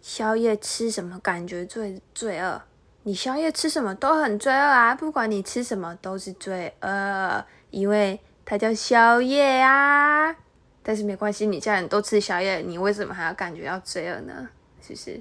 宵夜吃什么感觉最罪恶？你宵夜吃什么都很罪恶啊！不管你吃什么都是罪恶，因为它叫宵夜啊。但是没关系，你家人都吃宵夜，你为什么还要感觉到罪恶呢？是不是？